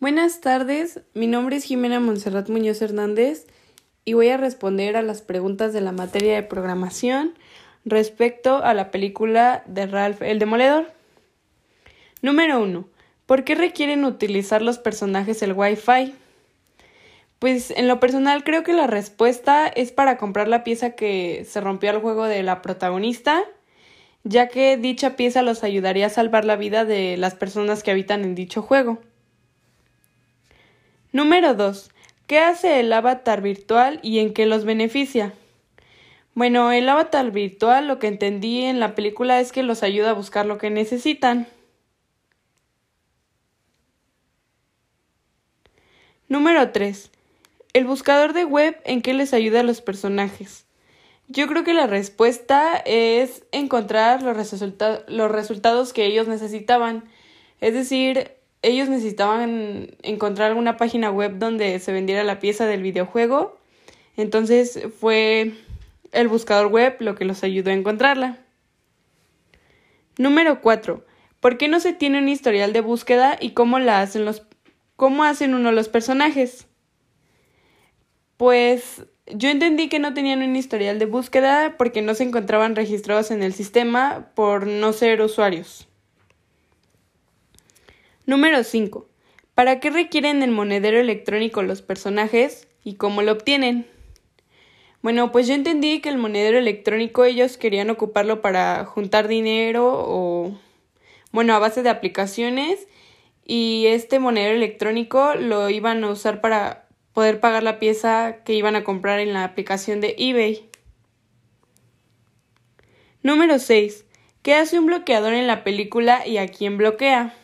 Buenas tardes, mi nombre es Jimena Monserrat Muñoz Hernández y voy a responder a las preguntas de la materia de programación respecto a la película de Ralph el Demoledor. Número 1. ¿Por qué requieren utilizar los personajes el Wi-Fi? Pues en lo personal creo que la respuesta es para comprar la pieza que se rompió al juego de la protagonista, ya que dicha pieza los ayudaría a salvar la vida de las personas que habitan en dicho juego. Número 2. ¿Qué hace el avatar virtual y en qué los beneficia? Bueno, el avatar virtual lo que entendí en la película es que los ayuda a buscar lo que necesitan. Número 3. El buscador de web en qué les ayuda a los personajes. Yo creo que la respuesta es encontrar los, los resultados que ellos necesitaban. Es decir, ellos necesitaban encontrar alguna página web donde se vendiera la pieza del videojuego. Entonces fue el buscador web lo que los ayudó a encontrarla. Número 4. ¿Por qué no se tiene un historial de búsqueda y cómo la hacen los cómo hacen uno los personajes? Pues yo entendí que no tenían un historial de búsqueda porque no se encontraban registrados en el sistema por no ser usuarios. Número 5. ¿Para qué requieren el monedero electrónico los personajes y cómo lo obtienen? Bueno, pues yo entendí que el monedero electrónico ellos querían ocuparlo para juntar dinero o, bueno, a base de aplicaciones y este monedero electrónico lo iban a usar para poder pagar la pieza que iban a comprar en la aplicación de eBay. Número 6. ¿Qué hace un bloqueador en la película y a quién bloquea?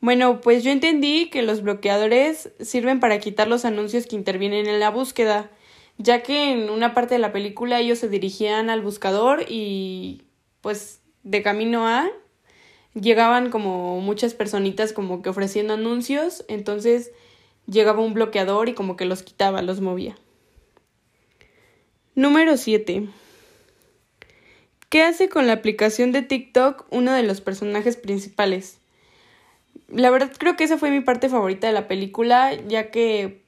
Bueno, pues yo entendí que los bloqueadores sirven para quitar los anuncios que intervienen en la búsqueda, ya que en una parte de la película ellos se dirigían al buscador y pues de camino a llegaban como muchas personitas como que ofreciendo anuncios, entonces llegaba un bloqueador y como que los quitaba, los movía. Número 7. ¿Qué hace con la aplicación de TikTok uno de los personajes principales? La verdad creo que esa fue mi parte favorita de la película, ya que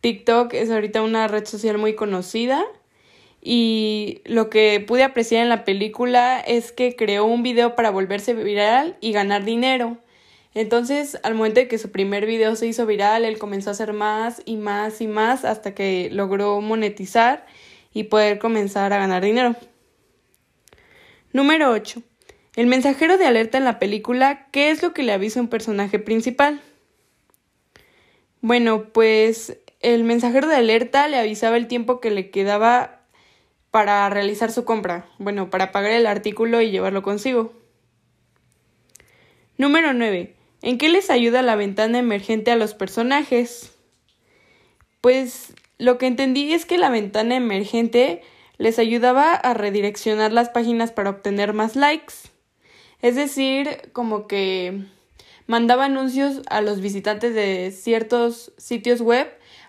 TikTok es ahorita una red social muy conocida y lo que pude apreciar en la película es que creó un video para volverse viral y ganar dinero. Entonces, al momento de que su primer video se hizo viral, él comenzó a hacer más y más y más hasta que logró monetizar y poder comenzar a ganar dinero. Número 8. El mensajero de alerta en la película, ¿qué es lo que le avisa un personaje principal? Bueno, pues el mensajero de alerta le avisaba el tiempo que le quedaba para realizar su compra, bueno, para pagar el artículo y llevarlo consigo. Número 9. ¿En qué les ayuda la ventana emergente a los personajes? Pues lo que entendí es que la ventana emergente les ayudaba a redireccionar las páginas para obtener más likes. Es decir, como que mandaba anuncios a los visitantes de ciertos sitios web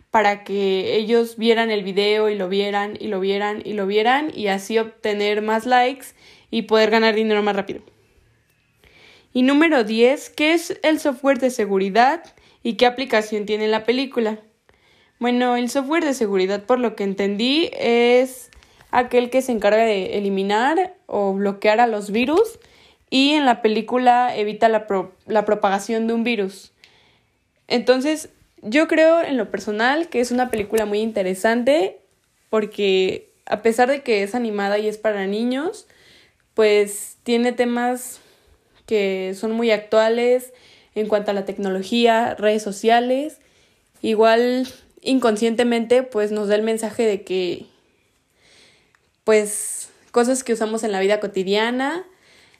para que ellos vieran el video y lo vieran y lo vieran y lo vieran y así obtener más likes y poder ganar dinero más rápido. Y número 10, ¿qué es el software de seguridad y qué aplicación tiene la película? Bueno, el software de seguridad, por lo que entendí, es aquel que se encarga de eliminar o bloquear a los virus y en la película evita la, la propagación de un virus. Entonces, yo creo en lo personal que es una película muy interesante porque a pesar de que es animada y es para niños, pues tiene temas que son muy actuales en cuanto a la tecnología, redes sociales. Igual inconscientemente pues nos da el mensaje de que pues cosas que usamos en la vida cotidiana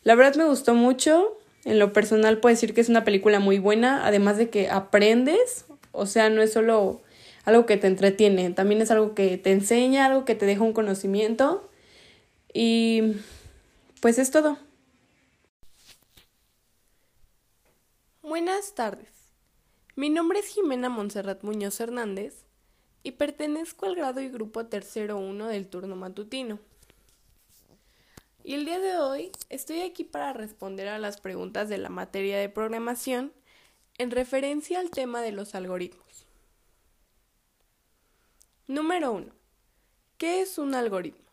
la verdad me gustó mucho. En lo personal puedo decir que es una película muy buena, además de que aprendes, o sea, no es solo algo que te entretiene, también es algo que te enseña, algo que te deja un conocimiento. Y pues es todo. Buenas tardes. Mi nombre es Jimena Monserrat Muñoz Hernández y pertenezco al grado y grupo tercero 1 del turno matutino. Y el día de hoy estoy aquí para responder a las preguntas de la materia de programación en referencia al tema de los algoritmos. Número 1. ¿Qué es un algoritmo?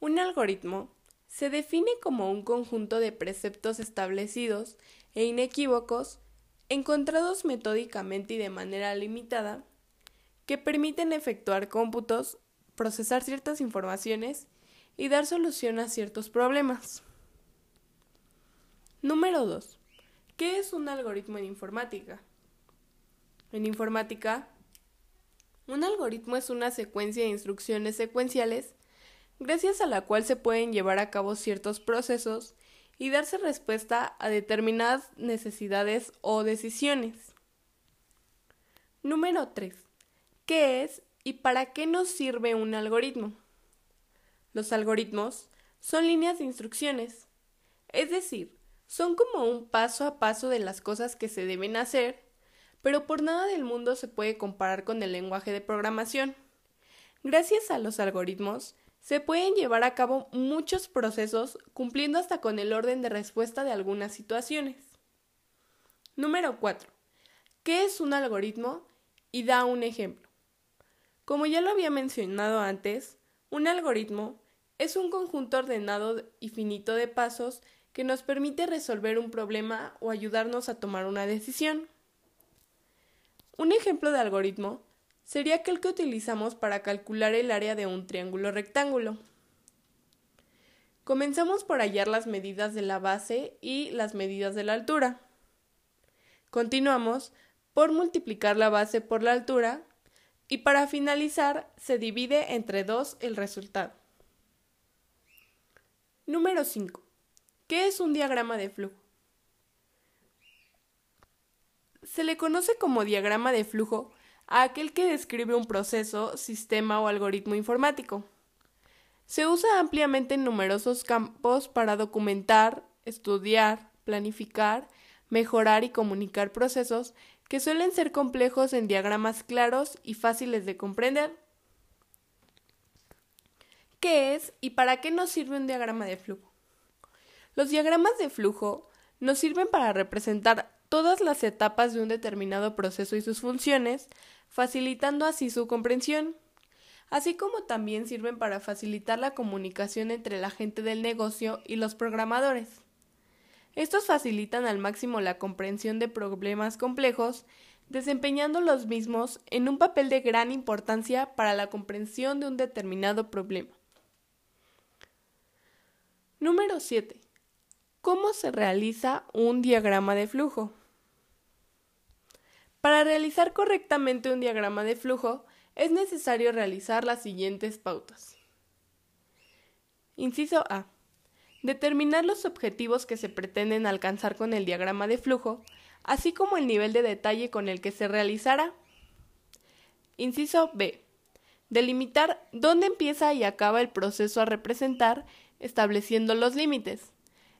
Un algoritmo se define como un conjunto de preceptos establecidos e inequívocos, encontrados metódicamente y de manera limitada, que permiten efectuar cómputos, procesar ciertas informaciones y dar solución a ciertos problemas. Número 2. ¿Qué es un algoritmo en informática? En informática, un algoritmo es una secuencia de instrucciones secuenciales gracias a la cual se pueden llevar a cabo ciertos procesos y darse respuesta a determinadas necesidades o decisiones. Número 3. ¿Qué es y para qué nos sirve un algoritmo? Los algoritmos son líneas de instrucciones, es decir, son como un paso a paso de las cosas que se deben hacer, pero por nada del mundo se puede comparar con el lenguaje de programación. Gracias a los algoritmos, se pueden llevar a cabo muchos procesos cumpliendo hasta con el orden de respuesta de algunas situaciones. Número 4. ¿Qué es un algoritmo? Y da un ejemplo. Como ya lo había mencionado antes, un algoritmo es un conjunto ordenado y finito de pasos que nos permite resolver un problema o ayudarnos a tomar una decisión. Un ejemplo de algoritmo sería aquel que utilizamos para calcular el área de un triángulo rectángulo. Comenzamos por hallar las medidas de la base y las medidas de la altura. Continuamos por multiplicar la base por la altura y para finalizar se divide entre 2 el resultado. Número 5. ¿Qué es un diagrama de flujo? Se le conoce como diagrama de flujo a aquel que describe un proceso, sistema o algoritmo informático. Se usa ampliamente en numerosos campos para documentar, estudiar, planificar, mejorar y comunicar procesos que suelen ser complejos en diagramas claros y fáciles de comprender. ¿Qué es y para qué nos sirve un diagrama de flujo? Los diagramas de flujo nos sirven para representar todas las etapas de un determinado proceso y sus funciones, facilitando así su comprensión, así como también sirven para facilitar la comunicación entre la gente del negocio y los programadores. Estos facilitan al máximo la comprensión de problemas complejos, desempeñando los mismos en un papel de gran importancia para la comprensión de un determinado problema. Número 7. ¿Cómo se realiza un diagrama de flujo? Para realizar correctamente un diagrama de flujo es necesario realizar las siguientes pautas. Inciso A. Determinar los objetivos que se pretenden alcanzar con el diagrama de flujo, así como el nivel de detalle con el que se realizará. Inciso B. Delimitar dónde empieza y acaba el proceso a representar, estableciendo los límites.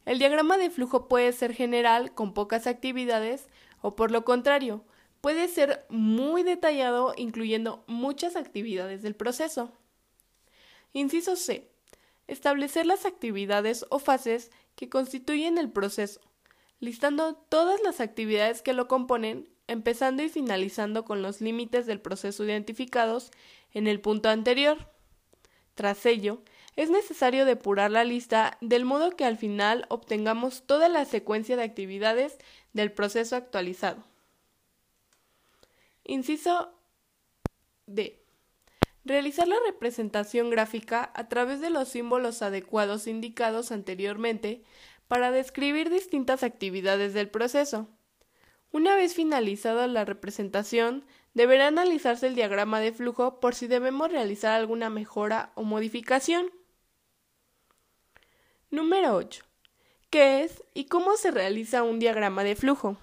El diagrama de flujo puede ser general, con pocas actividades, o por lo contrario, puede ser muy detallado, incluyendo muchas actividades del proceso. Inciso C. Establecer las actividades o fases que constituyen el proceso, listando todas las actividades que lo componen, empezando y finalizando con los límites del proceso identificados en el punto anterior. Tras ello, es necesario depurar la lista del modo que al final obtengamos toda la secuencia de actividades del proceso actualizado. Inciso D. Realizar la representación gráfica a través de los símbolos adecuados indicados anteriormente para describir distintas actividades del proceso. Una vez finalizada la representación, deberá analizarse el diagrama de flujo por si debemos realizar alguna mejora o modificación. Número 8. ¿Qué es y cómo se realiza un diagrama de flujo?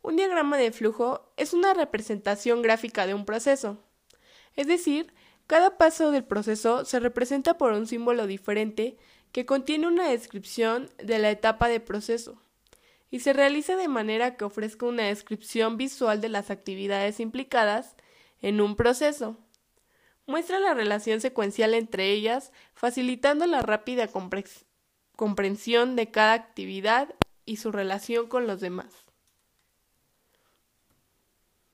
Un diagrama de flujo es una representación gráfica de un proceso. Es decir, cada paso del proceso se representa por un símbolo diferente que contiene una descripción de la etapa de proceso y se realiza de manera que ofrezca una descripción visual de las actividades implicadas en un proceso muestra la relación secuencial entre ellas, facilitando la rápida comprensión de cada actividad y su relación con los demás.